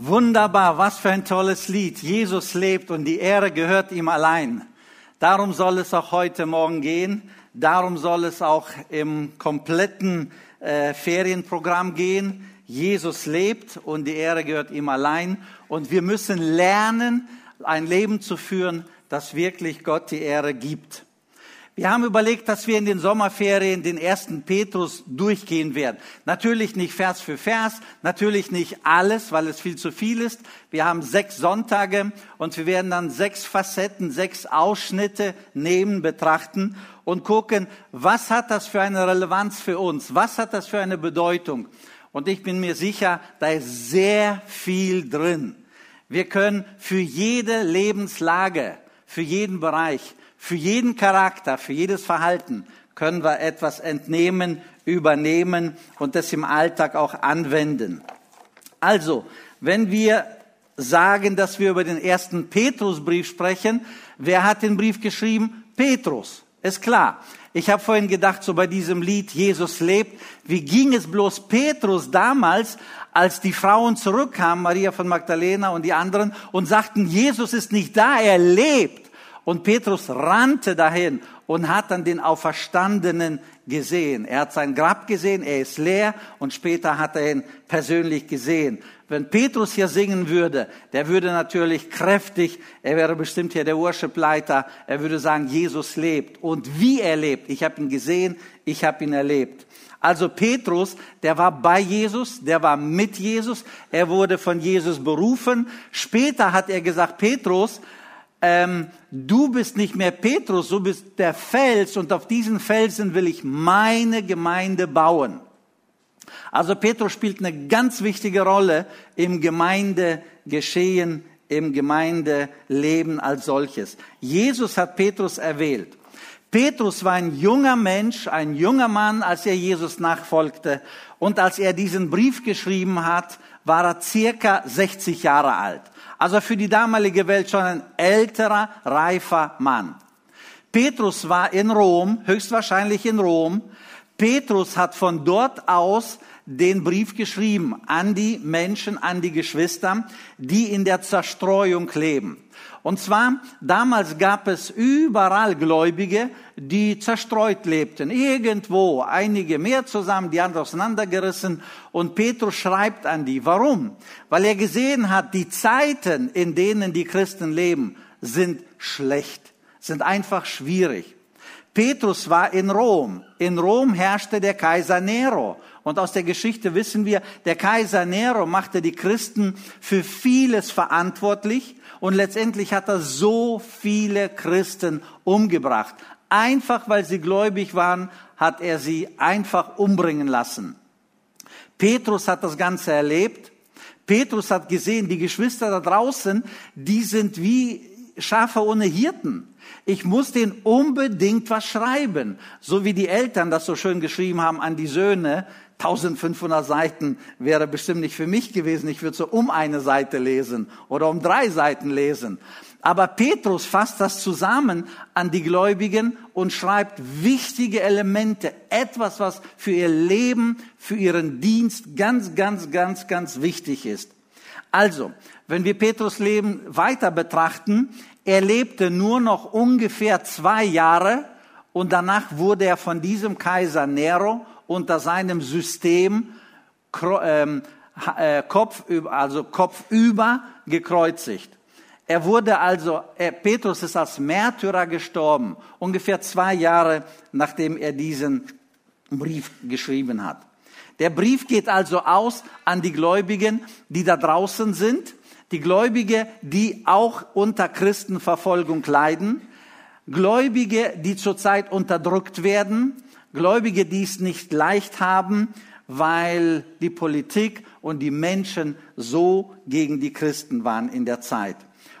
Wunderbar, was für ein tolles Lied. Jesus lebt und die Ehre gehört ihm allein. Darum soll es auch heute Morgen gehen. Darum soll es auch im kompletten äh, Ferienprogramm gehen. Jesus lebt und die Ehre gehört ihm allein. Und wir müssen lernen, ein Leben zu führen, das wirklich Gott die Ehre gibt. Wir haben überlegt, dass wir in den Sommerferien den ersten Petrus durchgehen werden. Natürlich nicht Vers für Vers, natürlich nicht alles, weil es viel zu viel ist. Wir haben sechs Sonntage und wir werden dann sechs Facetten, sechs Ausschnitte nehmen, betrachten und gucken, was hat das für eine Relevanz für uns? Was hat das für eine Bedeutung? Und ich bin mir sicher, da ist sehr viel drin. Wir können für jede Lebenslage, für jeden Bereich für jeden Charakter, für jedes Verhalten können wir etwas entnehmen, übernehmen und das im Alltag auch anwenden. Also, wenn wir sagen, dass wir über den ersten Petrusbrief sprechen, wer hat den Brief geschrieben? Petrus. Ist klar. Ich habe vorhin gedacht, so bei diesem Lied Jesus lebt, wie ging es bloß Petrus damals, als die Frauen zurückkamen, Maria von Magdalena und die anderen, und sagten, Jesus ist nicht da, er lebt. Und Petrus rannte dahin und hat dann den Auferstandenen gesehen. Er hat sein Grab gesehen, er ist leer und später hat er ihn persönlich gesehen. Wenn Petrus hier singen würde, der würde natürlich kräftig, er wäre bestimmt hier der Worshipleiter, er würde sagen, Jesus lebt. Und wie er lebt, ich habe ihn gesehen, ich habe ihn erlebt. Also Petrus, der war bei Jesus, der war mit Jesus, er wurde von Jesus berufen. Später hat er gesagt, Petrus, ähm, du bist nicht mehr Petrus, du bist der Fels und auf diesen Felsen will ich meine Gemeinde bauen. Also Petrus spielt eine ganz wichtige Rolle im Gemeindegeschehen, im Gemeindeleben als solches. Jesus hat Petrus erwählt. Petrus war ein junger Mensch, ein junger Mann, als er Jesus nachfolgte. Und als er diesen Brief geschrieben hat, war er circa 60 Jahre alt. Also für die damalige Welt schon ein älterer, reifer Mann. Petrus war in Rom, höchstwahrscheinlich in Rom. Petrus hat von dort aus den Brief geschrieben an die Menschen, an die Geschwister, die in der Zerstreuung leben. Und zwar, damals gab es überall Gläubige, die zerstreut lebten. Irgendwo, einige mehr zusammen, die anderen auseinandergerissen. Und Petrus schreibt an die. Warum? Weil er gesehen hat, die Zeiten, in denen die Christen leben, sind schlecht, sind einfach schwierig. Petrus war in Rom. In Rom herrschte der Kaiser Nero. Und aus der Geschichte wissen wir, der Kaiser Nero machte die Christen für vieles verantwortlich und letztendlich hat er so viele Christen umgebracht. Einfach weil sie gläubig waren, hat er sie einfach umbringen lassen. Petrus hat das Ganze erlebt. Petrus hat gesehen, die Geschwister da draußen, die sind wie Schafe ohne Hirten. Ich muss denen unbedingt was schreiben. So wie die Eltern das so schön geschrieben haben an die Söhne. 1500 Seiten wäre bestimmt nicht für mich gewesen. Ich würde so um eine Seite lesen oder um drei Seiten lesen. Aber Petrus fasst das zusammen an die Gläubigen und schreibt wichtige Elemente, etwas, was für ihr Leben, für ihren Dienst ganz, ganz, ganz, ganz wichtig ist. Also, wenn wir Petrus Leben weiter betrachten, er lebte nur noch ungefähr zwei Jahre und danach wurde er von diesem Kaiser Nero unter seinem System ähm, äh, Kopf, also kopfüber gekreuzigt. Er wurde also, Petrus ist als Märtyrer gestorben, ungefähr zwei Jahre nachdem er diesen Brief geschrieben hat. Der Brief geht also aus an die Gläubigen, die da draußen sind, die Gläubige, die auch unter Christenverfolgung leiden, Gläubige, die zurzeit unterdrückt werden, Gläubige, die es nicht leicht haben, weil die Politik und die Menschen so gegen die Christen waren in der Zeit.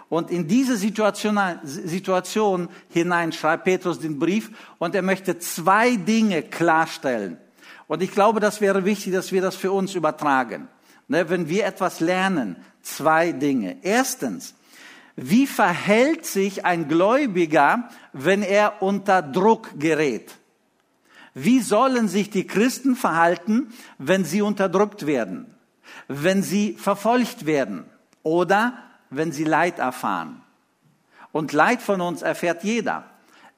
Und in diese Situation, Situation hinein schreibt Petrus den Brief und er möchte zwei Dinge klarstellen. Und ich glaube, das wäre wichtig, dass wir das für uns übertragen. Ne, wenn wir etwas lernen, zwei Dinge. Erstens, wie verhält sich ein Gläubiger, wenn er unter Druck gerät? Wie sollen sich die Christen verhalten, wenn sie unterdrückt werden? wenn sie verfolgt werden oder wenn sie Leid erfahren. Und Leid von uns erfährt jeder.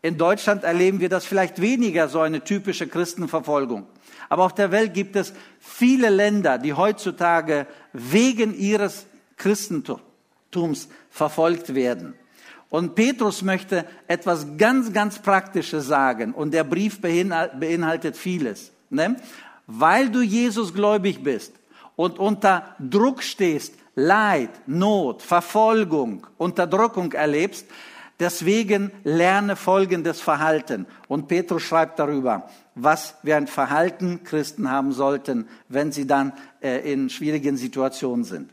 In Deutschland erleben wir das vielleicht weniger, so eine typische Christenverfolgung. Aber auf der Welt gibt es viele Länder, die heutzutage wegen ihres Christentums verfolgt werden. Und Petrus möchte etwas ganz, ganz Praktisches sagen. Und der Brief beinhaltet vieles. Ne? Weil du Jesus gläubig bist und unter Druck stehst, Leid, Not, Verfolgung, Unterdrückung erlebst, deswegen lerne folgendes Verhalten. Und Petrus schreibt darüber, was wir ein Verhalten Christen haben sollten, wenn sie dann äh, in schwierigen Situationen sind.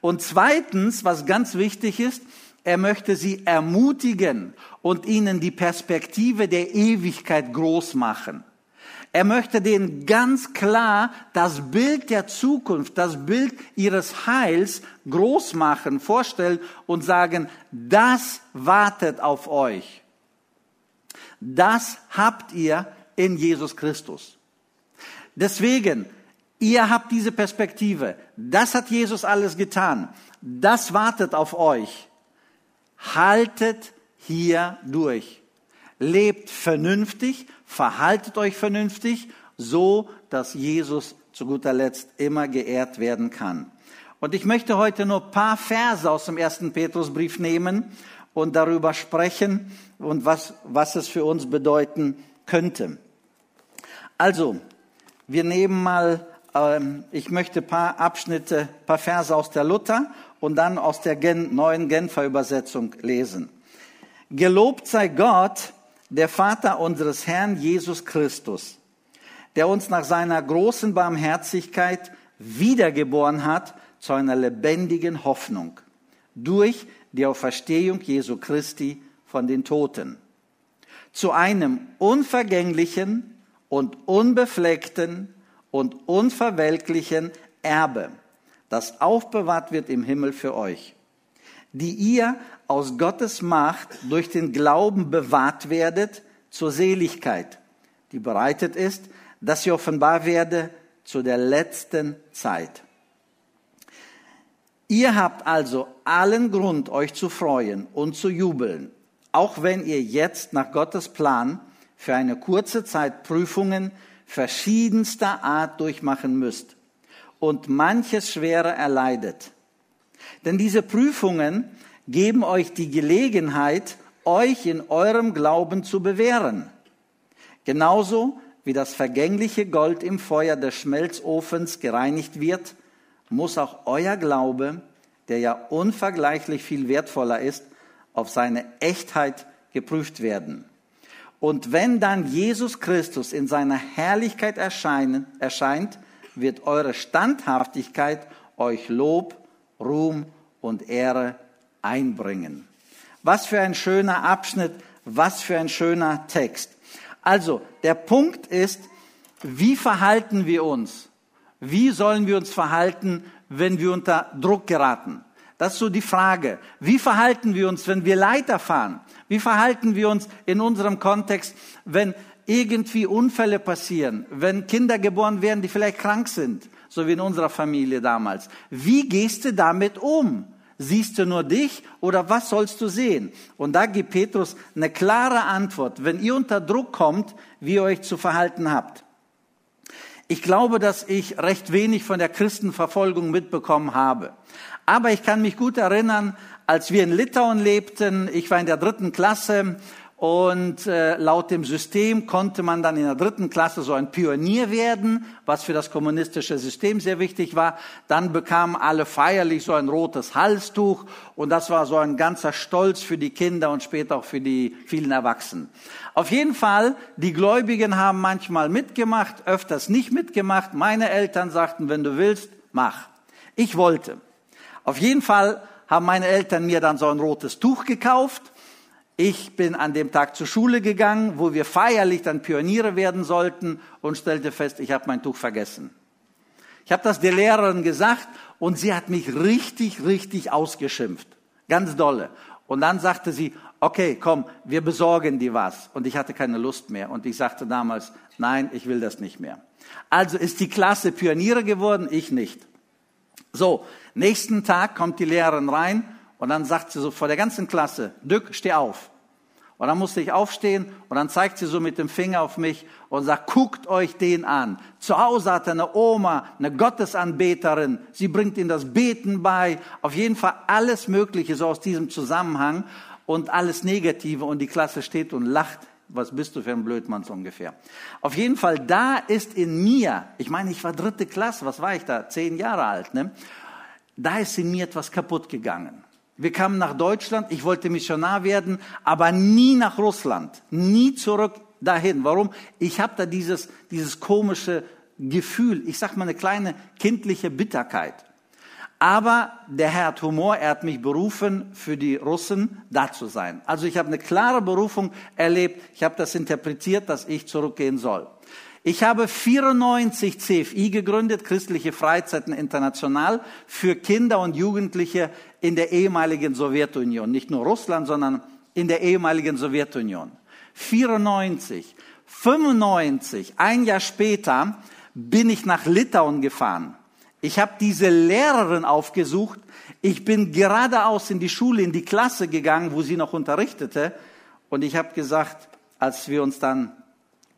Und zweitens, was ganz wichtig ist, er möchte sie ermutigen und ihnen die Perspektive der Ewigkeit groß machen. Er möchte denen ganz klar das Bild der Zukunft, das Bild ihres Heils groß machen, vorstellen und sagen, das wartet auf euch. Das habt ihr in Jesus Christus. Deswegen, ihr habt diese Perspektive. Das hat Jesus alles getan. Das wartet auf euch. Haltet hier durch. Lebt vernünftig, verhaltet euch vernünftig, so dass Jesus zu guter Letzt immer geehrt werden kann. Und ich möchte heute nur paar Verse aus dem ersten Petrusbrief nehmen und darüber sprechen und was, was es für uns bedeuten könnte. Also, wir nehmen mal, ähm, ich möchte paar Abschnitte, paar Verse aus der Luther und dann aus der Gen, neuen Genfer Übersetzung lesen. Gelobt sei Gott, der Vater unseres Herrn Jesus Christus, der uns nach seiner großen Barmherzigkeit wiedergeboren hat zu einer lebendigen Hoffnung durch die Auferstehung Jesu Christi von den Toten, zu einem unvergänglichen und unbefleckten und unverwelklichen Erbe, das aufbewahrt wird im Himmel für euch, die ihr aus Gottes Macht durch den Glauben bewahrt werdet zur Seligkeit, die bereitet ist, dass sie offenbar werde zu der letzten Zeit. Ihr habt also allen Grund, euch zu freuen und zu jubeln, auch wenn ihr jetzt nach Gottes Plan für eine kurze Zeit Prüfungen verschiedenster Art durchmachen müsst und manches Schwere erleidet. Denn diese Prüfungen geben euch die Gelegenheit, euch in eurem Glauben zu bewähren. Genauso wie das vergängliche Gold im Feuer des Schmelzofens gereinigt wird, muss auch euer Glaube, der ja unvergleichlich viel wertvoller ist, auf seine Echtheit geprüft werden. Und wenn dann Jesus Christus in seiner Herrlichkeit erscheinen, erscheint, wird eure Standhaftigkeit euch Lob, Ruhm und Ehre einbringen. Was für ein schöner Abschnitt, was für ein schöner Text. Also, der Punkt ist, wie verhalten wir uns? Wie sollen wir uns verhalten, wenn wir unter Druck geraten? Das ist so die Frage. Wie verhalten wir uns, wenn wir Leid erfahren? Wie verhalten wir uns in unserem Kontext, wenn irgendwie Unfälle passieren, wenn Kinder geboren werden, die vielleicht krank sind, so wie in unserer Familie damals? Wie gehst du damit um? Siehst du nur dich oder was sollst du sehen? Und da gibt Petrus eine klare Antwort, wenn ihr unter Druck kommt, wie ihr euch zu verhalten habt. Ich glaube, dass ich recht wenig von der Christenverfolgung mitbekommen habe. Aber ich kann mich gut erinnern, als wir in Litauen lebten, ich war in der dritten Klasse und äh, laut dem System konnte man dann in der dritten Klasse so ein Pionier werden, was für das kommunistische System sehr wichtig war. Dann bekamen alle feierlich so ein rotes Halstuch und das war so ein ganzer Stolz für die Kinder und später auch für die vielen Erwachsenen. Auf jeden Fall, die Gläubigen haben manchmal mitgemacht, öfters nicht mitgemacht. Meine Eltern sagten, wenn du willst, mach. Ich wollte. Auf jeden Fall haben meine Eltern mir dann so ein rotes Tuch gekauft. Ich bin an dem Tag zur Schule gegangen, wo wir feierlich dann Pioniere werden sollten und stellte fest, ich habe mein Tuch vergessen. Ich habe das der Lehrerin gesagt und sie hat mich richtig, richtig ausgeschimpft. Ganz dolle. Und dann sagte sie, okay, komm, wir besorgen dir was. Und ich hatte keine Lust mehr. Und ich sagte damals, nein, ich will das nicht mehr. Also ist die Klasse Pioniere geworden, ich nicht. So, nächsten Tag kommt die Lehrerin rein und dann sagt sie so vor der ganzen Klasse, Dück, steh auf. Und dann musste ich aufstehen und dann zeigt sie so mit dem Finger auf mich und sagt, guckt euch den an. Zu Hause hat er eine Oma, eine Gottesanbeterin. Sie bringt ihm das Beten bei. Auf jeden Fall alles Mögliche so aus diesem Zusammenhang und alles Negative. Und die Klasse steht und lacht. Was bist du für ein Blödmann so ungefähr? Auf jeden Fall, da ist in mir, ich meine, ich war dritte Klasse, was war ich da? Zehn Jahre alt, ne? Da ist in mir etwas kaputt gegangen. Wir kamen nach Deutschland, ich wollte Missionar werden, aber nie nach Russland, nie zurück dahin. Warum? Ich habe da dieses, dieses komische Gefühl, ich sag mal eine kleine kindliche Bitterkeit. Aber der Herr hat Humor, er hat mich berufen, für die Russen da zu sein. Also ich habe eine klare Berufung erlebt, ich habe das interpretiert, dass ich zurückgehen soll. Ich habe 94 CFI gegründet, Christliche Freizeiten International, für Kinder und Jugendliche in der ehemaligen Sowjetunion. Nicht nur Russland, sondern in der ehemaligen Sowjetunion. 94, 95, ein Jahr später bin ich nach Litauen gefahren. Ich habe diese Lehrerin aufgesucht. Ich bin geradeaus in die Schule, in die Klasse gegangen, wo sie noch unterrichtete. Und ich habe gesagt, als wir uns dann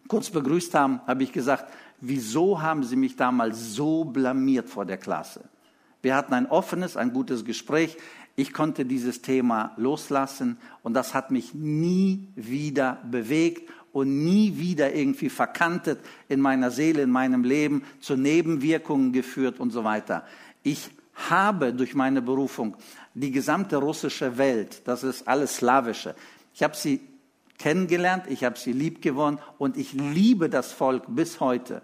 kurz begrüßt haben, habe ich gesagt, wieso haben Sie mich damals so blamiert vor der Klasse? Wir hatten ein offenes, ein gutes Gespräch. Ich konnte dieses Thema loslassen und das hat mich nie wieder bewegt und nie wieder irgendwie verkantet in meiner Seele, in meinem Leben, zu Nebenwirkungen geführt und so weiter. Ich habe durch meine Berufung die gesamte russische Welt, das ist alles slawische, ich habe sie kennengelernt, ich habe sie lieb gewonnen und ich liebe das Volk bis heute.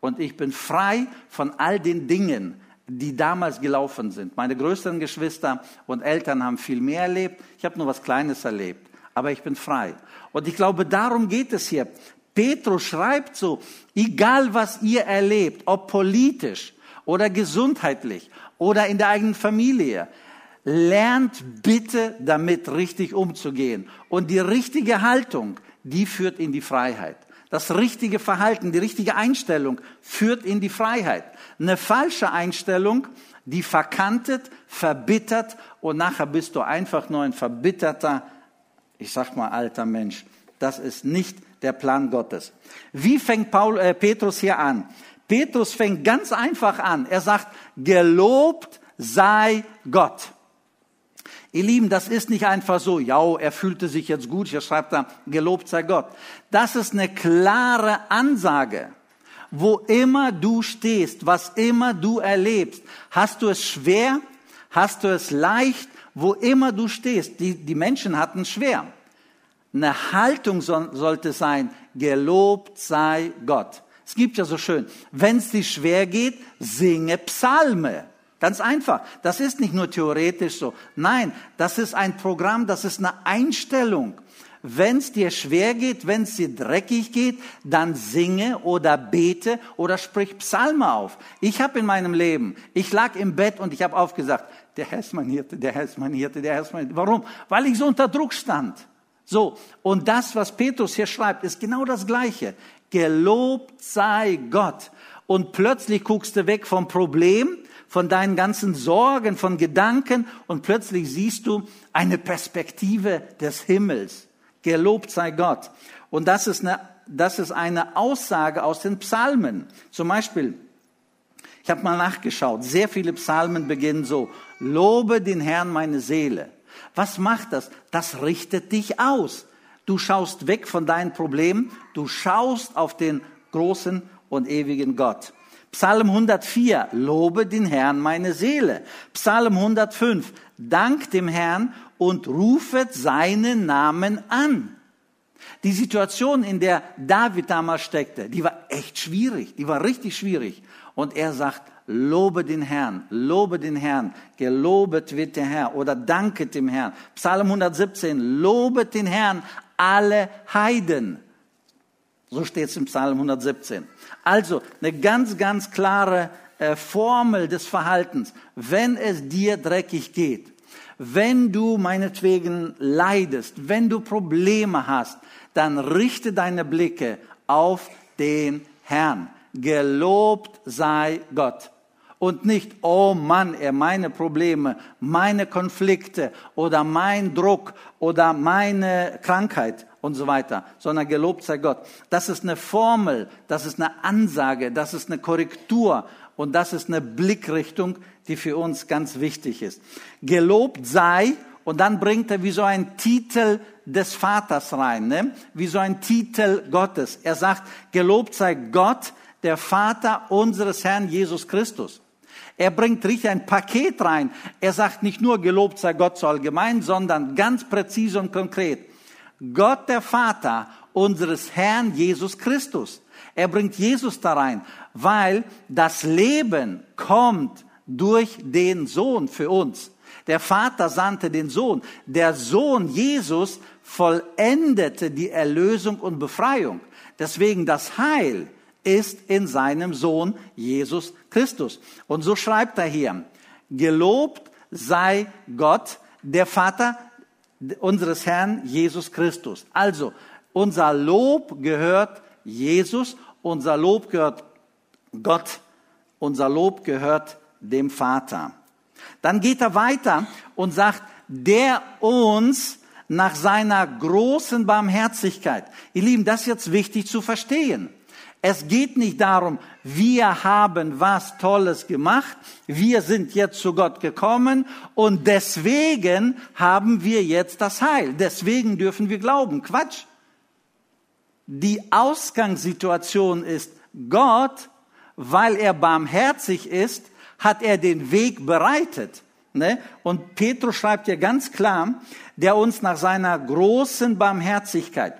Und ich bin frei von all den Dingen, die damals gelaufen sind. Meine größeren Geschwister und Eltern haben viel mehr erlebt. Ich habe nur was Kleines erlebt. Aber ich bin frei. Und ich glaube, darum geht es hier. Petrus schreibt so, egal was ihr erlebt, ob politisch oder gesundheitlich oder in der eigenen Familie, lernt bitte damit richtig umzugehen. Und die richtige Haltung, die führt in die Freiheit. Das richtige Verhalten, die richtige Einstellung führt in die Freiheit. Eine falsche Einstellung, die verkantet, verbittert und nachher bist du einfach nur ein verbitterter, ich sag mal alter Mensch. Das ist nicht der Plan Gottes. Wie fängt Paul, äh, Petrus hier an? Petrus fängt ganz einfach an. Er sagt, gelobt sei Gott. Ihr Lieben, das ist nicht einfach so, ja, er fühlte sich jetzt gut, hier schreibt er, gelobt sei Gott. Das ist eine klare Ansage. Wo immer du stehst, was immer du erlebst, hast du es schwer, hast du es leicht, wo immer du stehst. Die, die Menschen hatten schwer. Eine Haltung so, sollte sein, gelobt sei Gott. Es gibt ja so schön, wenn es dir schwer geht, singe Psalme. Ganz einfach. Das ist nicht nur theoretisch so. Nein, das ist ein Programm, das ist eine Einstellung. Wenn es dir schwer geht, wenn es dir dreckig geht, dann singe oder bete oder sprich Psalme auf. Ich habe in meinem Leben, ich lag im Bett und ich habe aufgesagt, der Herr ist mein Hirte, der Herr ist mein Hirte, der Herr ist mein Hirte. Warum? Weil ich so unter Druck stand. So, und das, was Petrus hier schreibt, ist genau das Gleiche. Gelobt sei Gott. Und plötzlich guckst du weg vom Problem von deinen ganzen Sorgen, von Gedanken und plötzlich siehst du eine Perspektive des Himmels. Gelobt sei Gott. Und das ist eine, das ist eine Aussage aus den Psalmen. Zum Beispiel, ich habe mal nachgeschaut, sehr viele Psalmen beginnen so, lobe den Herrn meine Seele. Was macht das? Das richtet dich aus. Du schaust weg von deinen Problemen, du schaust auf den großen und ewigen Gott. Psalm 104, lobe den Herrn meine Seele. Psalm 105, dank dem Herrn und rufet seinen Namen an. Die Situation, in der David damals steckte, die war echt schwierig, die war richtig schwierig. Und er sagt, lobe den Herrn, lobe den Herrn, gelobet wird der Herr oder danket dem Herrn. Psalm 117, lobet den Herrn alle Heiden. So steht es im Psalm 117. Also eine ganz, ganz klare äh, Formel des Verhaltens. Wenn es dir dreckig geht, wenn du meinetwegen leidest, wenn du Probleme hast, dann richte deine Blicke auf den Herrn. Gelobt sei Gott. und nicht, oh Mann, er meine Probleme, meine Konflikte oder mein Druck oder meine Krankheit und so weiter, sondern gelobt sei Gott. Das ist eine Formel, das ist eine Ansage, das ist eine Korrektur und das ist eine Blickrichtung, die für uns ganz wichtig ist. Gelobt sei und dann bringt er wie so ein Titel des Vaters rein, ne? wie so ein Titel Gottes. Er sagt, gelobt sei Gott, der Vater unseres Herrn Jesus Christus. Er bringt richtig ein Paket rein. Er sagt nicht nur, gelobt sei Gott so allgemein, sondern ganz präzise und konkret. Gott der Vater unseres Herrn Jesus Christus. Er bringt Jesus da rein, weil das Leben kommt durch den Sohn für uns. Der Vater sandte den Sohn. Der Sohn Jesus vollendete die Erlösung und Befreiung. Deswegen das Heil ist in seinem Sohn Jesus Christus. Und so schreibt er hier, gelobt sei Gott, der Vater unseres Herrn Jesus Christus. Also, unser Lob gehört Jesus, unser Lob gehört Gott, unser Lob gehört dem Vater. Dann geht er weiter und sagt, der uns nach seiner großen Barmherzigkeit. Ihr Lieben, das ist jetzt wichtig zu verstehen. Es geht nicht darum, wir haben was Tolles gemacht, wir sind jetzt zu Gott gekommen und deswegen haben wir jetzt das Heil, deswegen dürfen wir glauben. Quatsch. Die Ausgangssituation ist, Gott, weil er barmherzig ist, hat er den Weg bereitet. Ne? Und Petrus schreibt ja ganz klar, der uns nach seiner großen Barmherzigkeit.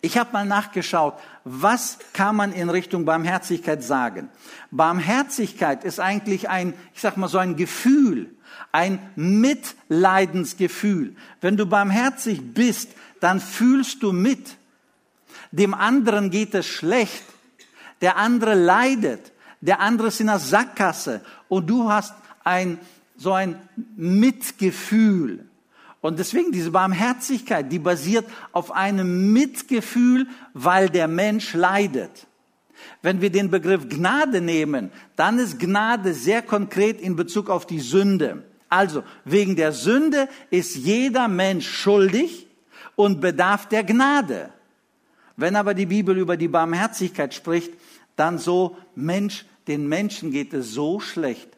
Ich habe mal nachgeschaut, was kann man in Richtung Barmherzigkeit sagen? Barmherzigkeit ist eigentlich ein, ich sag mal so ein Gefühl, ein Mitleidensgefühl. Wenn du barmherzig bist, dann fühlst du mit. Dem anderen geht es schlecht. Der andere leidet. Der andere ist in der Sackgasse. Und du hast ein, so ein Mitgefühl. Und deswegen diese Barmherzigkeit, die basiert auf einem Mitgefühl, weil der Mensch leidet. Wenn wir den Begriff Gnade nehmen, dann ist Gnade sehr konkret in Bezug auf die Sünde. Also, wegen der Sünde ist jeder Mensch schuldig und bedarf der Gnade. Wenn aber die Bibel über die Barmherzigkeit spricht, dann so, Mensch, den Menschen geht es so schlecht.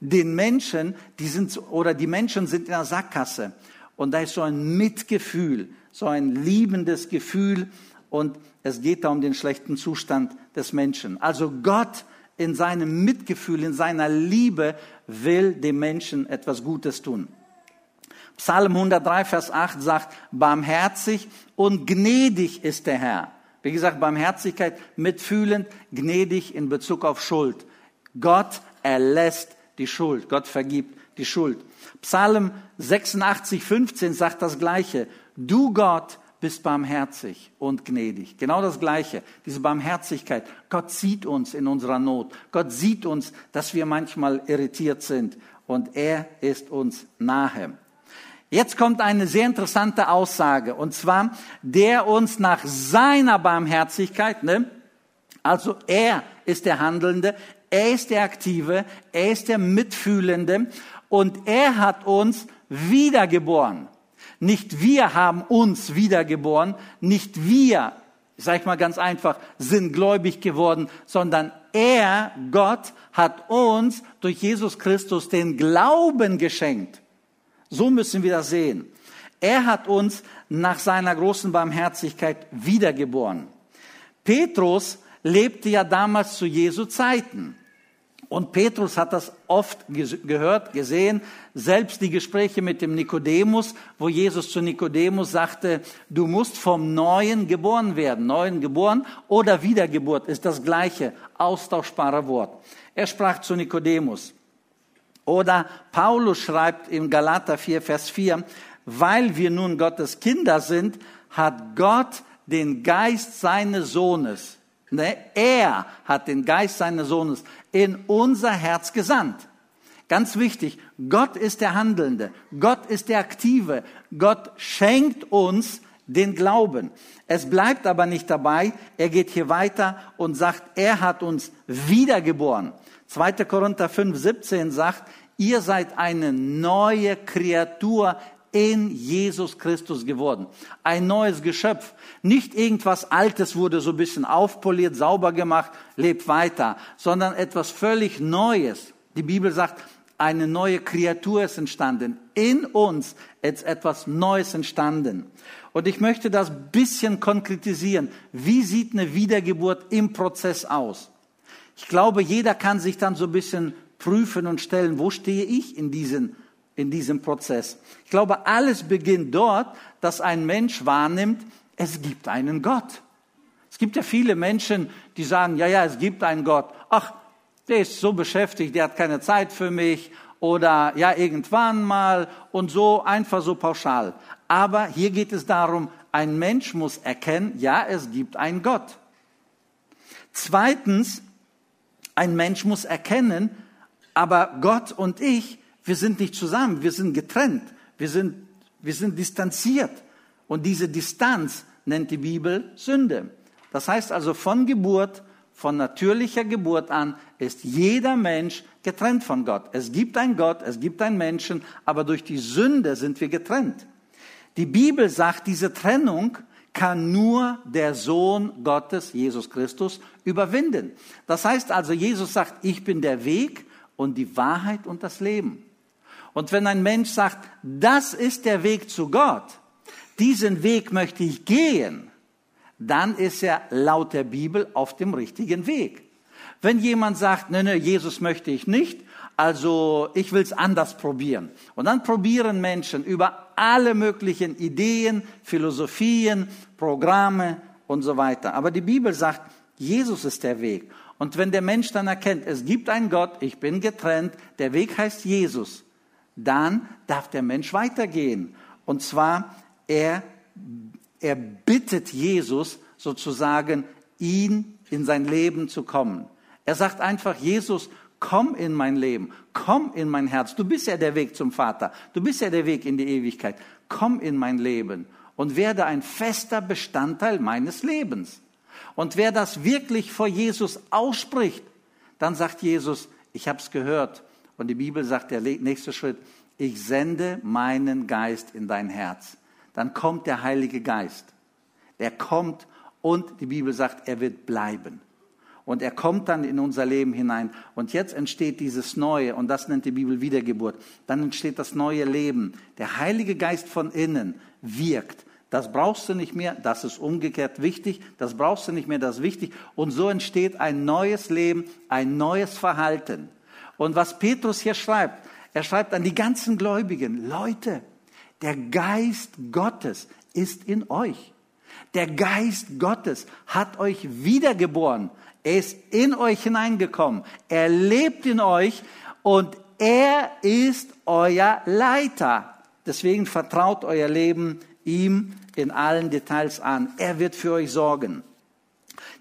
Den Menschen, die sind, oder die Menschen sind in der Sackgasse. Und da ist so ein Mitgefühl, so ein liebendes Gefühl und es geht da um den schlechten Zustand des Menschen. Also Gott in seinem Mitgefühl, in seiner Liebe will dem Menschen etwas Gutes tun. Psalm 103, Vers 8 sagt, barmherzig und gnädig ist der Herr. Wie gesagt, Barmherzigkeit, mitfühlend, gnädig in Bezug auf Schuld. Gott erlässt die Schuld. Gott vergibt die Schuld. Psalm 86, 15 sagt das Gleiche. Du Gott bist barmherzig und gnädig. Genau das Gleiche. Diese Barmherzigkeit. Gott sieht uns in unserer Not. Gott sieht uns, dass wir manchmal irritiert sind. Und er ist uns nahe. Jetzt kommt eine sehr interessante Aussage. Und zwar, der uns nach seiner Barmherzigkeit, ne? Also er ist der Handelnde, er ist der Aktive, er ist der Mitfühlende und er hat uns wiedergeboren. Nicht wir haben uns wiedergeboren, nicht wir, sag ich mal ganz einfach, sind gläubig geworden, sondern er, Gott, hat uns durch Jesus Christus den Glauben geschenkt. So müssen wir das sehen. Er hat uns nach seiner großen Barmherzigkeit wiedergeboren. Petrus lebte ja damals zu Jesu Zeiten. Und Petrus hat das oft gehört, gesehen, selbst die Gespräche mit dem Nikodemus, wo Jesus zu Nikodemus sagte, du musst vom Neuen geboren werden. Neuen geboren oder Wiedergeburt ist das gleiche, austauschbare Wort. Er sprach zu Nikodemus. Oder Paulus schreibt im Galater 4, Vers 4, weil wir nun Gottes Kinder sind, hat Gott den Geist seines Sohnes, Ne? Er hat den Geist seines Sohnes in unser Herz gesandt. Ganz wichtig, Gott ist der Handelnde, Gott ist der Aktive, Gott schenkt uns den Glauben. Es bleibt aber nicht dabei, er geht hier weiter und sagt, er hat uns wiedergeboren. 2. Korinther 5, 17 sagt, ihr seid eine neue Kreatur in Jesus Christus geworden. Ein neues Geschöpf. Nicht irgendwas Altes wurde so ein bisschen aufpoliert, sauber gemacht, lebt weiter, sondern etwas völlig Neues. Die Bibel sagt, eine neue Kreatur ist entstanden. In uns ist etwas Neues entstanden. Und ich möchte das bisschen konkretisieren. Wie sieht eine Wiedergeburt im Prozess aus? Ich glaube, jeder kann sich dann so ein bisschen prüfen und stellen, wo stehe ich in diesem, in diesem Prozess? Ich glaube, alles beginnt dort, dass ein Mensch wahrnimmt, es gibt einen Gott. Es gibt ja viele Menschen, die sagen, ja, ja, es gibt einen Gott. Ach, der ist so beschäftigt, der hat keine Zeit für mich oder ja, irgendwann mal und so einfach so pauschal. Aber hier geht es darum, ein Mensch muss erkennen, ja, es gibt einen Gott. Zweitens, ein Mensch muss erkennen, aber Gott und ich, wir sind nicht zusammen, wir sind getrennt, wir sind, wir sind distanziert. Und diese Distanz nennt die Bibel Sünde. Das heißt also von Geburt von natürlicher Geburt an ist jeder Mensch getrennt von Gott. Es gibt einen Gott, es gibt einen Menschen, aber durch die Sünde sind wir getrennt. Die Bibel sagt, diese Trennung kann nur der Sohn Gottes, Jesus Christus, überwinden. Das heißt also, Jesus sagt, ich bin der Weg und die Wahrheit und das Leben. Und wenn ein Mensch sagt, das ist der Weg zu Gott, diesen Weg möchte ich gehen, dann ist er laut der Bibel auf dem richtigen Weg. Wenn jemand sagt, ne, ne, Jesus möchte ich nicht, also ich will es anders probieren. Und dann probieren Menschen über alle möglichen Ideen, Philosophien, Programme und so weiter. Aber die Bibel sagt, Jesus ist der Weg. Und wenn der Mensch dann erkennt, es gibt einen Gott, ich bin getrennt, der Weg heißt Jesus, dann darf der Mensch weitergehen. Und zwar, er er bittet Jesus sozusagen, ihn in sein Leben zu kommen. Er sagt einfach, Jesus, komm in mein Leben, komm in mein Herz. Du bist ja der Weg zum Vater, du bist ja der Weg in die Ewigkeit. Komm in mein Leben und werde ein fester Bestandteil meines Lebens. Und wer das wirklich vor Jesus ausspricht, dann sagt Jesus, ich habe es gehört. Und die Bibel sagt, der nächste Schritt, ich sende meinen Geist in dein Herz dann kommt der Heilige Geist. Er kommt und die Bibel sagt, er wird bleiben. Und er kommt dann in unser Leben hinein. Und jetzt entsteht dieses Neue, und das nennt die Bibel Wiedergeburt. Dann entsteht das neue Leben. Der Heilige Geist von innen wirkt. Das brauchst du nicht mehr, das ist umgekehrt wichtig, das brauchst du nicht mehr, das ist wichtig. Und so entsteht ein neues Leben, ein neues Verhalten. Und was Petrus hier schreibt, er schreibt an die ganzen Gläubigen, Leute, der Geist Gottes ist in euch. Der Geist Gottes hat euch wiedergeboren. Er ist in euch hineingekommen. Er lebt in euch und er ist euer Leiter. Deswegen vertraut euer Leben ihm in allen Details an. Er wird für euch sorgen.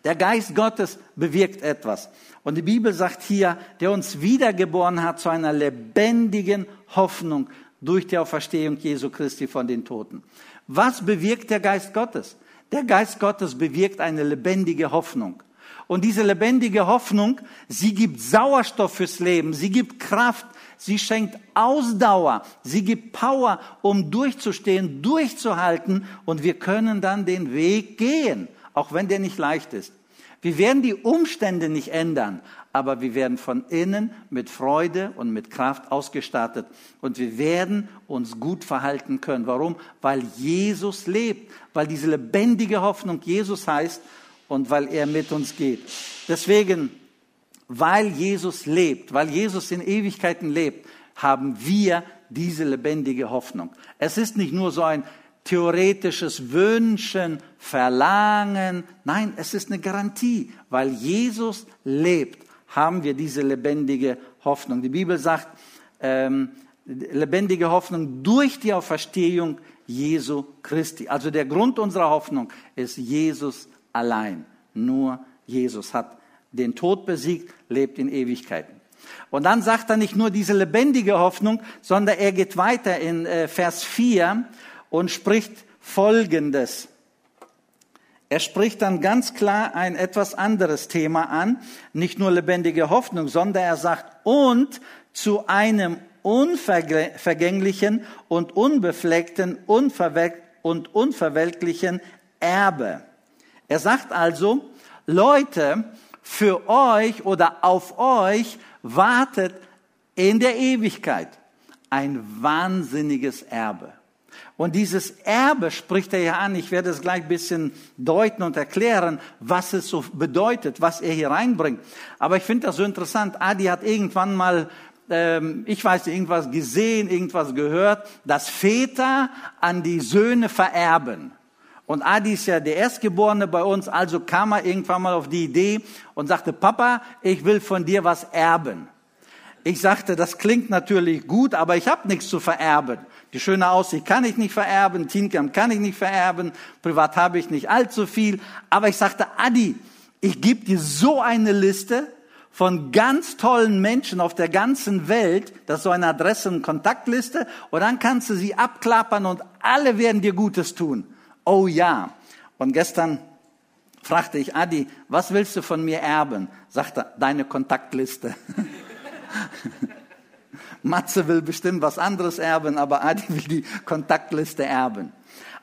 Der Geist Gottes bewirkt etwas. Und die Bibel sagt hier, der uns wiedergeboren hat zu einer lebendigen Hoffnung durch die Auferstehung Jesu Christi von den Toten. Was bewirkt der Geist Gottes? Der Geist Gottes bewirkt eine lebendige Hoffnung. Und diese lebendige Hoffnung, sie gibt Sauerstoff fürs Leben, sie gibt Kraft, sie schenkt Ausdauer, sie gibt Power, um durchzustehen, durchzuhalten und wir können dann den Weg gehen, auch wenn der nicht leicht ist. Wir werden die Umstände nicht ändern, aber wir werden von innen mit Freude und mit Kraft ausgestattet und wir werden uns gut verhalten können. Warum? Weil Jesus lebt, weil diese lebendige Hoffnung Jesus heißt und weil er mit uns geht. Deswegen, weil Jesus lebt, weil Jesus in Ewigkeiten lebt, haben wir diese lebendige Hoffnung. Es ist nicht nur so ein theoretisches Wünschen, Verlangen. Nein, es ist eine Garantie, weil Jesus lebt haben wir diese lebendige Hoffnung. Die Bibel sagt, ähm, lebendige Hoffnung durch die Auferstehung Jesu Christi. Also der Grund unserer Hoffnung ist Jesus allein. Nur Jesus hat den Tod besiegt, lebt in Ewigkeiten. Und dann sagt er nicht nur diese lebendige Hoffnung, sondern er geht weiter in äh, Vers 4 und spricht Folgendes. Er spricht dann ganz klar ein etwas anderes Thema an, nicht nur lebendige Hoffnung, sondern er sagt, und zu einem unvergänglichen und unbefleckten und unverwelklichen Erbe. Er sagt also, Leute, für euch oder auf euch wartet in der Ewigkeit ein wahnsinniges Erbe. Und dieses Erbe spricht er ja an. Ich werde es gleich ein bisschen deuten und erklären, was es so bedeutet, was er hier reinbringt. Aber ich finde das so interessant. Adi hat irgendwann mal, ähm, ich weiß nicht, irgendwas gesehen, irgendwas gehört, dass Väter an die Söhne vererben. Und Adi ist ja der Erstgeborene bei uns, also kam er irgendwann mal auf die Idee und sagte, Papa, ich will von dir was erben. Ich sagte, das klingt natürlich gut, aber ich habe nichts zu vererben. Die schöne Aussicht kann ich nicht vererben, Teencamp kann ich nicht vererben, privat habe ich nicht allzu viel. Aber ich sagte, Adi, ich gebe dir so eine Liste von ganz tollen Menschen auf der ganzen Welt, das ist so eine Adresse- und Kontaktliste, und dann kannst du sie abklappern und alle werden dir Gutes tun. Oh ja. Und gestern fragte ich Adi, was willst du von mir erben? Sagte, deine Kontaktliste. Matze will bestimmt was anderes erben, aber Adi will die Kontaktliste erben.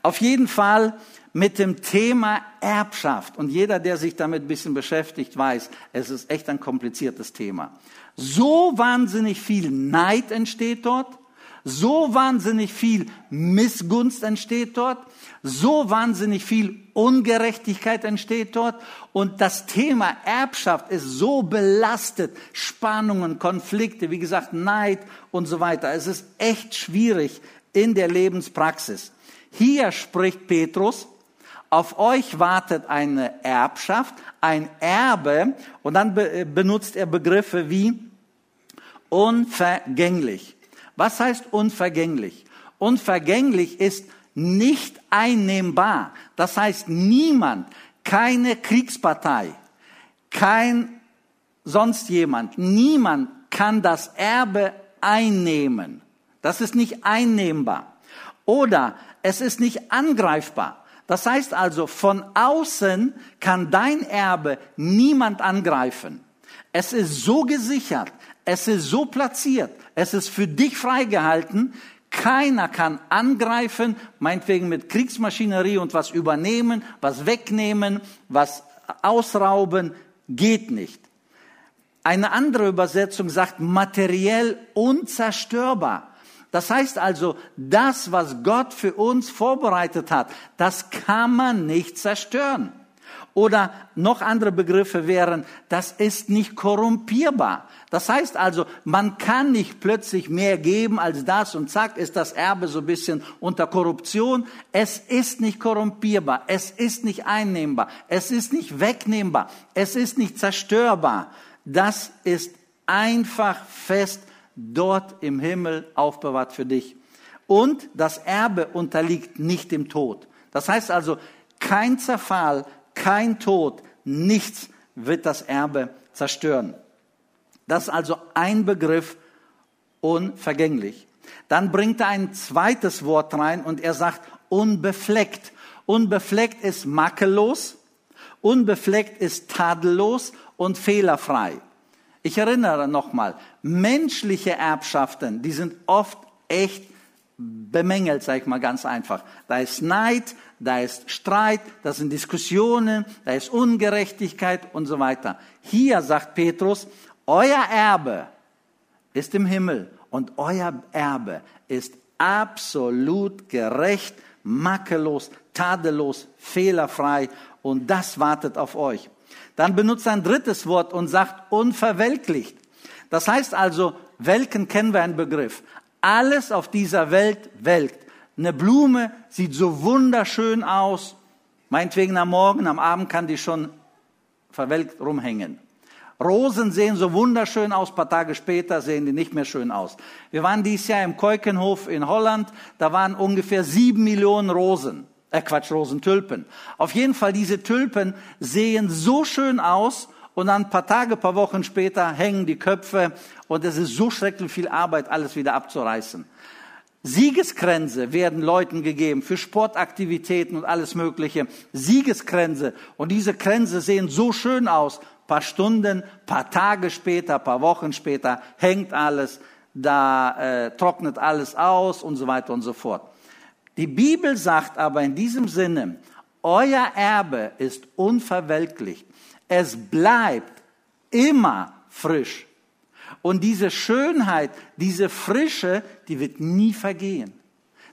Auf jeden Fall mit dem Thema Erbschaft. Und jeder, der sich damit ein bisschen beschäftigt, weiß, es ist echt ein kompliziertes Thema. So wahnsinnig viel Neid entsteht dort. So wahnsinnig viel Missgunst entsteht dort. So wahnsinnig viel Ungerechtigkeit entsteht dort. Und das Thema Erbschaft ist so belastet. Spannungen, Konflikte, wie gesagt, Neid und so weiter. Es ist echt schwierig in der Lebenspraxis. Hier spricht Petrus, auf euch wartet eine Erbschaft, ein Erbe, und dann benutzt er Begriffe wie unvergänglich. Was heißt unvergänglich? Unvergänglich ist nicht einnehmbar. Das heißt, niemand, keine Kriegspartei, kein sonst jemand, niemand kann das Erbe einnehmen. Das ist nicht einnehmbar. Oder es ist nicht angreifbar. Das heißt also, von außen kann dein Erbe niemand angreifen. Es ist so gesichert, es ist so platziert, es ist für dich freigehalten, keiner kann angreifen, meinetwegen mit Kriegsmaschinerie und was übernehmen, was wegnehmen, was ausrauben, geht nicht. Eine andere Übersetzung sagt materiell unzerstörbar. Das heißt also, das, was Gott für uns vorbereitet hat, das kann man nicht zerstören. Oder noch andere Begriffe wären, das ist nicht korrumpierbar. Das heißt also, man kann nicht plötzlich mehr geben als das und zack ist das Erbe so ein bisschen unter Korruption. Es ist nicht korrumpierbar, es ist nicht einnehmbar, es ist nicht wegnehmbar, es ist nicht zerstörbar. Das ist einfach fest dort im Himmel aufbewahrt für dich. Und das Erbe unterliegt nicht dem Tod. Das heißt also, kein Zerfall, kein Tod, nichts wird das Erbe zerstören. Das ist also ein Begriff unvergänglich. Dann bringt er ein zweites Wort rein und er sagt unbefleckt. Unbefleckt ist makellos, unbefleckt ist tadellos und fehlerfrei. Ich erinnere nochmal, menschliche Erbschaften, die sind oft echt bemängelt, sage ich mal ganz einfach. Da ist Neid, da ist Streit, da sind Diskussionen, da ist Ungerechtigkeit und so weiter. Hier sagt Petrus, euer Erbe ist im Himmel und euer Erbe ist absolut gerecht, makellos, tadellos, fehlerfrei und das wartet auf euch. Dann benutzt ein drittes Wort und sagt unverwelklicht. Das heißt also, Welken kennen wir einen Begriff. Alles auf dieser Welt welkt. Eine Blume sieht so wunderschön aus. Meinetwegen am Morgen, am Abend kann die schon verwelkt rumhängen. Rosen sehen so wunderschön aus, ein paar Tage später sehen die nicht mehr schön aus. Wir waren dieses Jahr im Keukenhof in Holland, da waren ungefähr sieben Millionen Rosen, äh Quatsch, Rosentülpen. Auf jeden Fall, diese Tulpen sehen so schön aus und dann ein paar Tage, ein paar Wochen später hängen die Köpfe und es ist so schrecklich viel Arbeit, alles wieder abzureißen. Siegeskränze werden Leuten gegeben für Sportaktivitäten und alles Mögliche. Siegeskränze. Und diese Kränze sehen so schön aus. Paar Stunden, paar Tage später, paar Wochen später hängt alles, da äh, trocknet alles aus und so weiter und so fort. Die Bibel sagt aber in diesem Sinne, euer Erbe ist unverwelklich. Es bleibt immer frisch. Und diese Schönheit, diese Frische, die wird nie vergehen.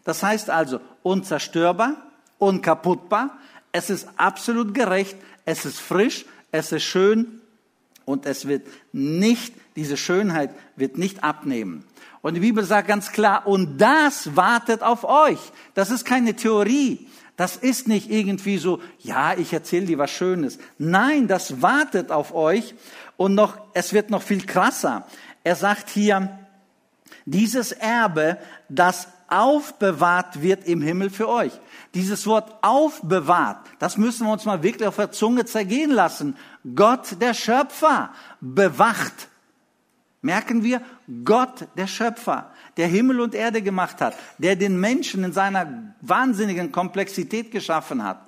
Das heißt also unzerstörbar, unkaputtbar. Es ist absolut gerecht. Es ist frisch. Es ist schön. Und es wird nicht, diese Schönheit wird nicht abnehmen. Und die Bibel sagt ganz klar, und das wartet auf euch. Das ist keine Theorie. Das ist nicht irgendwie so, ja, ich erzähle dir was Schönes. Nein, das wartet auf euch. Und noch, es wird noch viel krasser. Er sagt hier, dieses Erbe, das aufbewahrt wird im Himmel für euch. Dieses Wort aufbewahrt, das müssen wir uns mal wirklich auf der Zunge zergehen lassen. Gott, der Schöpfer, bewacht. Merken wir, Gott, der Schöpfer, der Himmel und Erde gemacht hat, der den Menschen in seiner wahnsinnigen Komplexität geschaffen hat,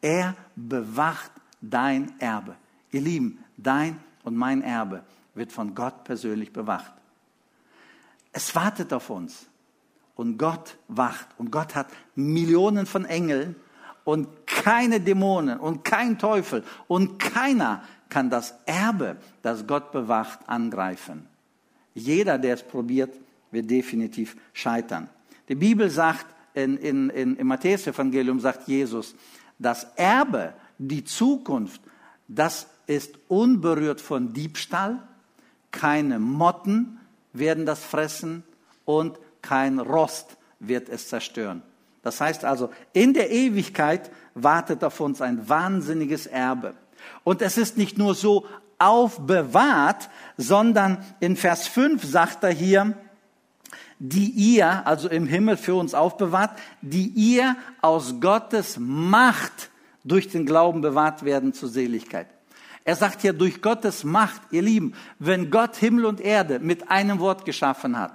er bewacht dein Erbe. Ihr Lieben, dein und mein Erbe wird von Gott persönlich bewacht. Es wartet auf uns und Gott wacht und Gott hat Millionen von Engeln und keine Dämonen und kein Teufel und keiner kann das Erbe, das Gott bewacht, angreifen. Jeder, der es probiert, wird definitiv scheitern. Die Bibel sagt, in, in, in, im Matthäus-Evangelium sagt Jesus, das Erbe, die Zukunft, das ist unberührt von Diebstahl, keine Motten werden das fressen und kein Rost wird es zerstören. Das heißt also, in der Ewigkeit wartet auf uns ein wahnsinniges Erbe. Und es ist nicht nur so aufbewahrt, sondern in Vers 5 sagt er hier, die ihr, also im Himmel für uns aufbewahrt, die ihr aus Gottes Macht durch den Glauben bewahrt werden zur Seligkeit. Er sagt hier, durch Gottes Macht, ihr Lieben, wenn Gott Himmel und Erde mit einem Wort geschaffen hat,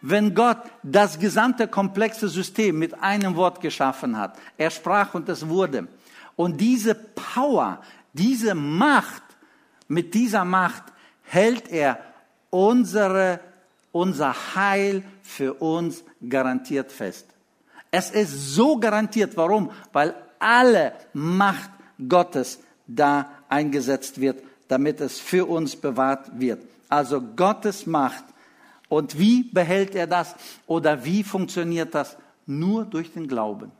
wenn Gott das gesamte komplexe System mit einem Wort geschaffen hat, er sprach und es wurde. Und diese Power, diese Macht, mit dieser Macht hält er unsere, unser Heil für uns garantiert fest. Es ist so garantiert. Warum? Weil alle Macht Gottes da eingesetzt wird, damit es für uns bewahrt wird. Also Gottes Macht. Und wie behält er das? Oder wie funktioniert das? Nur durch den Glauben.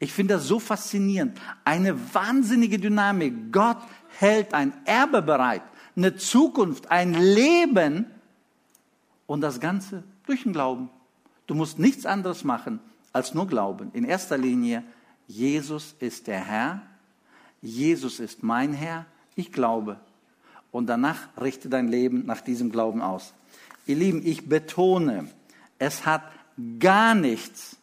Ich finde das so faszinierend. Eine wahnsinnige Dynamik. Gott hält ein Erbe bereit, eine Zukunft, ein Leben und das Ganze durch den Glauben. Du musst nichts anderes machen als nur glauben. In erster Linie, Jesus ist der Herr Jesus ist mein Herr, ich glaube. Und danach richte dein Leben nach diesem Glauben aus. Ihr Lieben, ich betone, es hat gar nichts,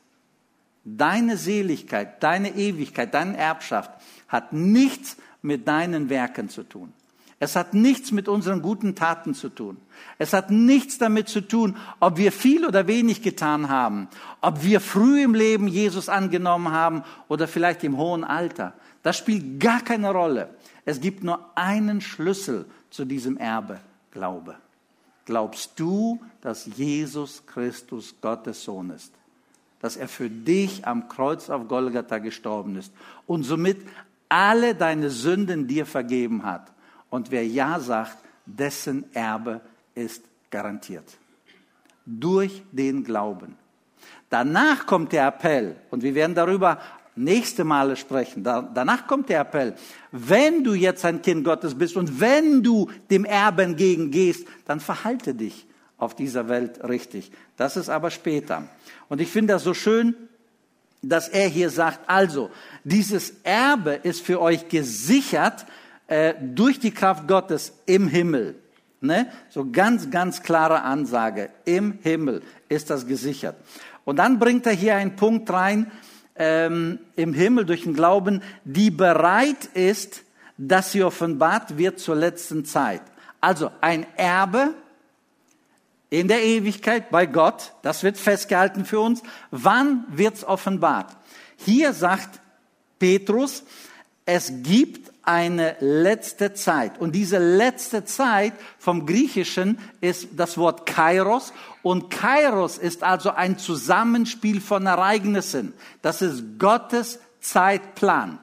deine Seligkeit, deine Ewigkeit, deine Erbschaft hat nichts mit deinen Werken zu tun. Es hat nichts mit unseren guten Taten zu tun. Es hat nichts damit zu tun, ob wir viel oder wenig getan haben, ob wir früh im Leben Jesus angenommen haben oder vielleicht im hohen Alter. Das spielt gar keine Rolle. Es gibt nur einen Schlüssel zu diesem Erbe, Glaube. Glaubst du, dass Jesus Christus Gottes Sohn ist? Dass er für dich am Kreuz auf Golgatha gestorben ist und somit alle deine Sünden dir vergeben hat? Und wer Ja sagt, dessen Erbe ist garantiert. Durch den Glauben. Danach kommt der Appell, und wir werden darüber nächste Male sprechen. Da, danach kommt der Appell. Wenn du jetzt ein Kind Gottes bist und wenn du dem Erben gehst, dann verhalte dich auf dieser Welt richtig. Das ist aber später. Und ich finde das so schön, dass er hier sagt, also, dieses Erbe ist für euch gesichert äh, durch die Kraft Gottes im Himmel. Ne? So ganz, ganz klare Ansage. Im Himmel ist das gesichert. Und dann bringt er hier einen Punkt rein, ähm, im Himmel durch den Glauben, die bereit ist, dass sie offenbart wird zur letzten Zeit. Also ein Erbe, in der Ewigkeit bei Gott. Das wird festgehalten für uns. Wann wird's offenbart? Hier sagt Petrus, es gibt eine letzte Zeit. Und diese letzte Zeit vom Griechischen ist das Wort Kairos. Und Kairos ist also ein Zusammenspiel von Ereignissen. Das ist Gottes Zeitplan.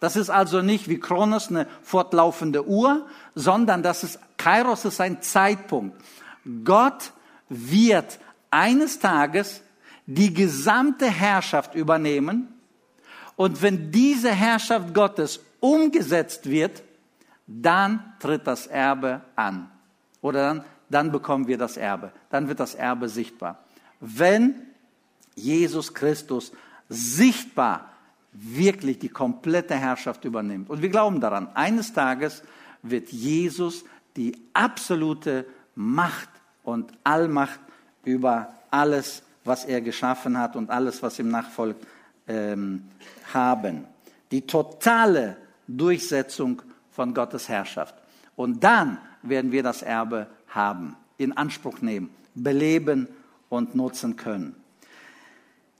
Das ist also nicht wie Kronos eine fortlaufende Uhr, sondern das ist, Kairos ist ein Zeitpunkt. Gott wird eines Tages die gesamte Herrschaft übernehmen. Und wenn diese Herrschaft Gottes umgesetzt wird, dann tritt das Erbe an. Oder dann, dann bekommen wir das Erbe. Dann wird das Erbe sichtbar. Wenn Jesus Christus sichtbar wirklich die komplette Herrschaft übernimmt. Und wir glauben daran, eines Tages wird Jesus die absolute Macht und Allmacht über alles, was er geschaffen hat und alles, was ihm nachfolgt, ähm, haben. Die totale Durchsetzung von Gottes Herrschaft. Und dann werden wir das Erbe haben, in Anspruch nehmen, beleben und nutzen können.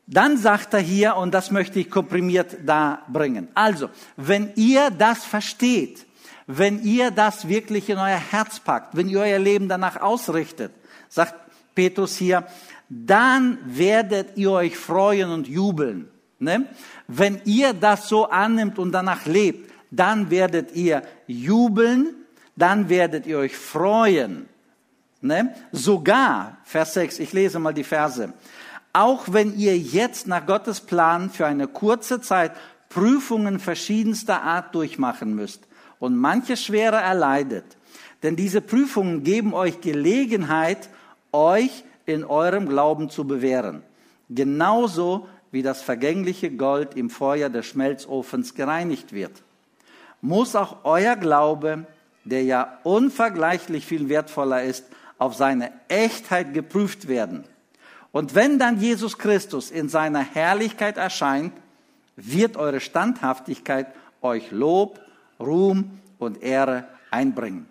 Dann sagt er hier, und das möchte ich komprimiert da bringen. Also, wenn ihr das versteht, wenn ihr das wirklich in euer Herz packt, wenn ihr euer Leben danach ausrichtet, sagt Petrus hier, dann werdet ihr euch freuen und jubeln. Ne? Wenn ihr das so annimmt und danach lebt, dann werdet ihr jubeln, dann werdet ihr euch freuen. Ne? Sogar, Vers 6, ich lese mal die Verse. Auch wenn ihr jetzt nach Gottes Plan für eine kurze Zeit Prüfungen verschiedenster Art durchmachen müsst und manche Schwere erleidet. Denn diese Prüfungen geben euch Gelegenheit, euch in eurem Glauben zu bewähren. Genauso wie das vergängliche Gold im Feuer des Schmelzofens gereinigt wird muss auch euer Glaube, der ja unvergleichlich viel wertvoller ist, auf seine Echtheit geprüft werden. Und wenn dann Jesus Christus in seiner Herrlichkeit erscheint, wird eure Standhaftigkeit euch Lob, Ruhm und Ehre einbringen.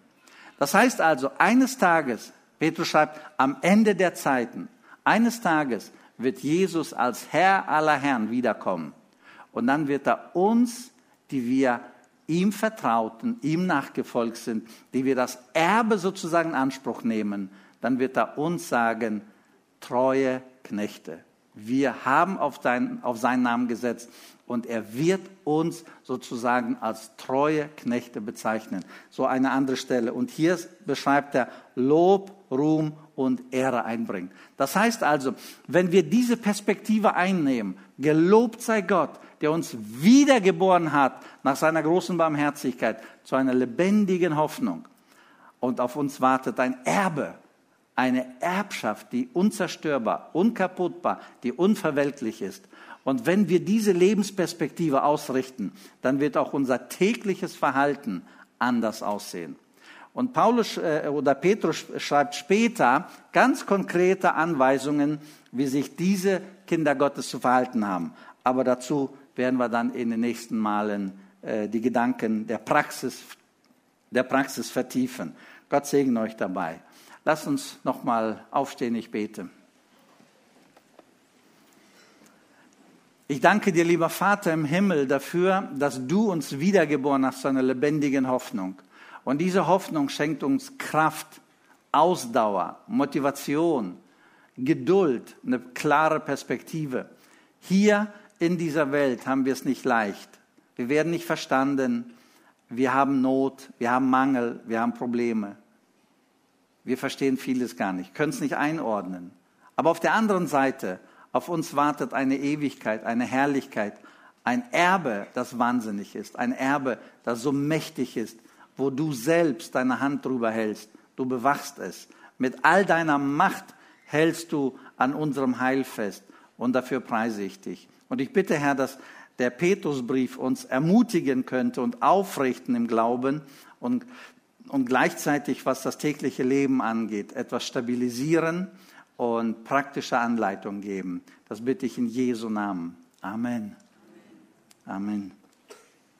Das heißt also, eines Tages, Petrus schreibt, am Ende der Zeiten, eines Tages wird Jesus als Herr aller Herren wiederkommen. Und dann wird er uns, die wir ihm vertrauten, ihm nachgefolgt sind, die wir das Erbe sozusagen in Anspruch nehmen, dann wird er uns sagen, treue Knechte. Wir haben auf, dein, auf seinen Namen gesetzt und er wird uns sozusagen als treue Knechte bezeichnen. So eine andere Stelle. Und hier beschreibt er Lob, Ruhm und Ehre einbringen. Das heißt also, wenn wir diese Perspektive einnehmen, gelobt sei Gott, der uns wiedergeboren hat nach seiner großen Barmherzigkeit zu einer lebendigen Hoffnung. Und auf uns wartet ein Erbe, eine Erbschaft, die unzerstörbar, unkaputtbar, die unverweltlich ist. Und wenn wir diese Lebensperspektive ausrichten, dann wird auch unser tägliches Verhalten anders aussehen. Und Paulus äh, oder Petrus schreibt später ganz konkrete Anweisungen, wie sich diese Kinder Gottes zu verhalten haben. Aber dazu werden wir dann in den nächsten Malen äh, die Gedanken der Praxis, der Praxis vertiefen. Gott segne euch dabei. Lasst uns nochmal aufstehen, ich bete. Ich danke dir, lieber Vater im Himmel, dafür, dass du uns wiedergeboren hast zu einer lebendigen Hoffnung. Und diese Hoffnung schenkt uns Kraft, Ausdauer, Motivation, Geduld, eine klare Perspektive. Hier in dieser Welt haben wir es nicht leicht. Wir werden nicht verstanden. Wir haben Not, wir haben Mangel, wir haben Probleme. Wir verstehen vieles gar nicht, können es nicht einordnen. Aber auf der anderen Seite, auf uns wartet eine Ewigkeit, eine Herrlichkeit, ein Erbe, das wahnsinnig ist, ein Erbe, das so mächtig ist, wo du selbst deine Hand drüber hältst, du bewachst es. Mit all deiner Macht hältst du an unserem Heil fest und dafür preise ich dich. Und ich bitte, Herr, dass der Petrusbrief uns ermutigen könnte und aufrichten im Glauben und, und gleichzeitig, was das tägliche Leben angeht, etwas stabilisieren und praktische Anleitung geben. Das bitte ich in Jesu Namen. Amen. Amen.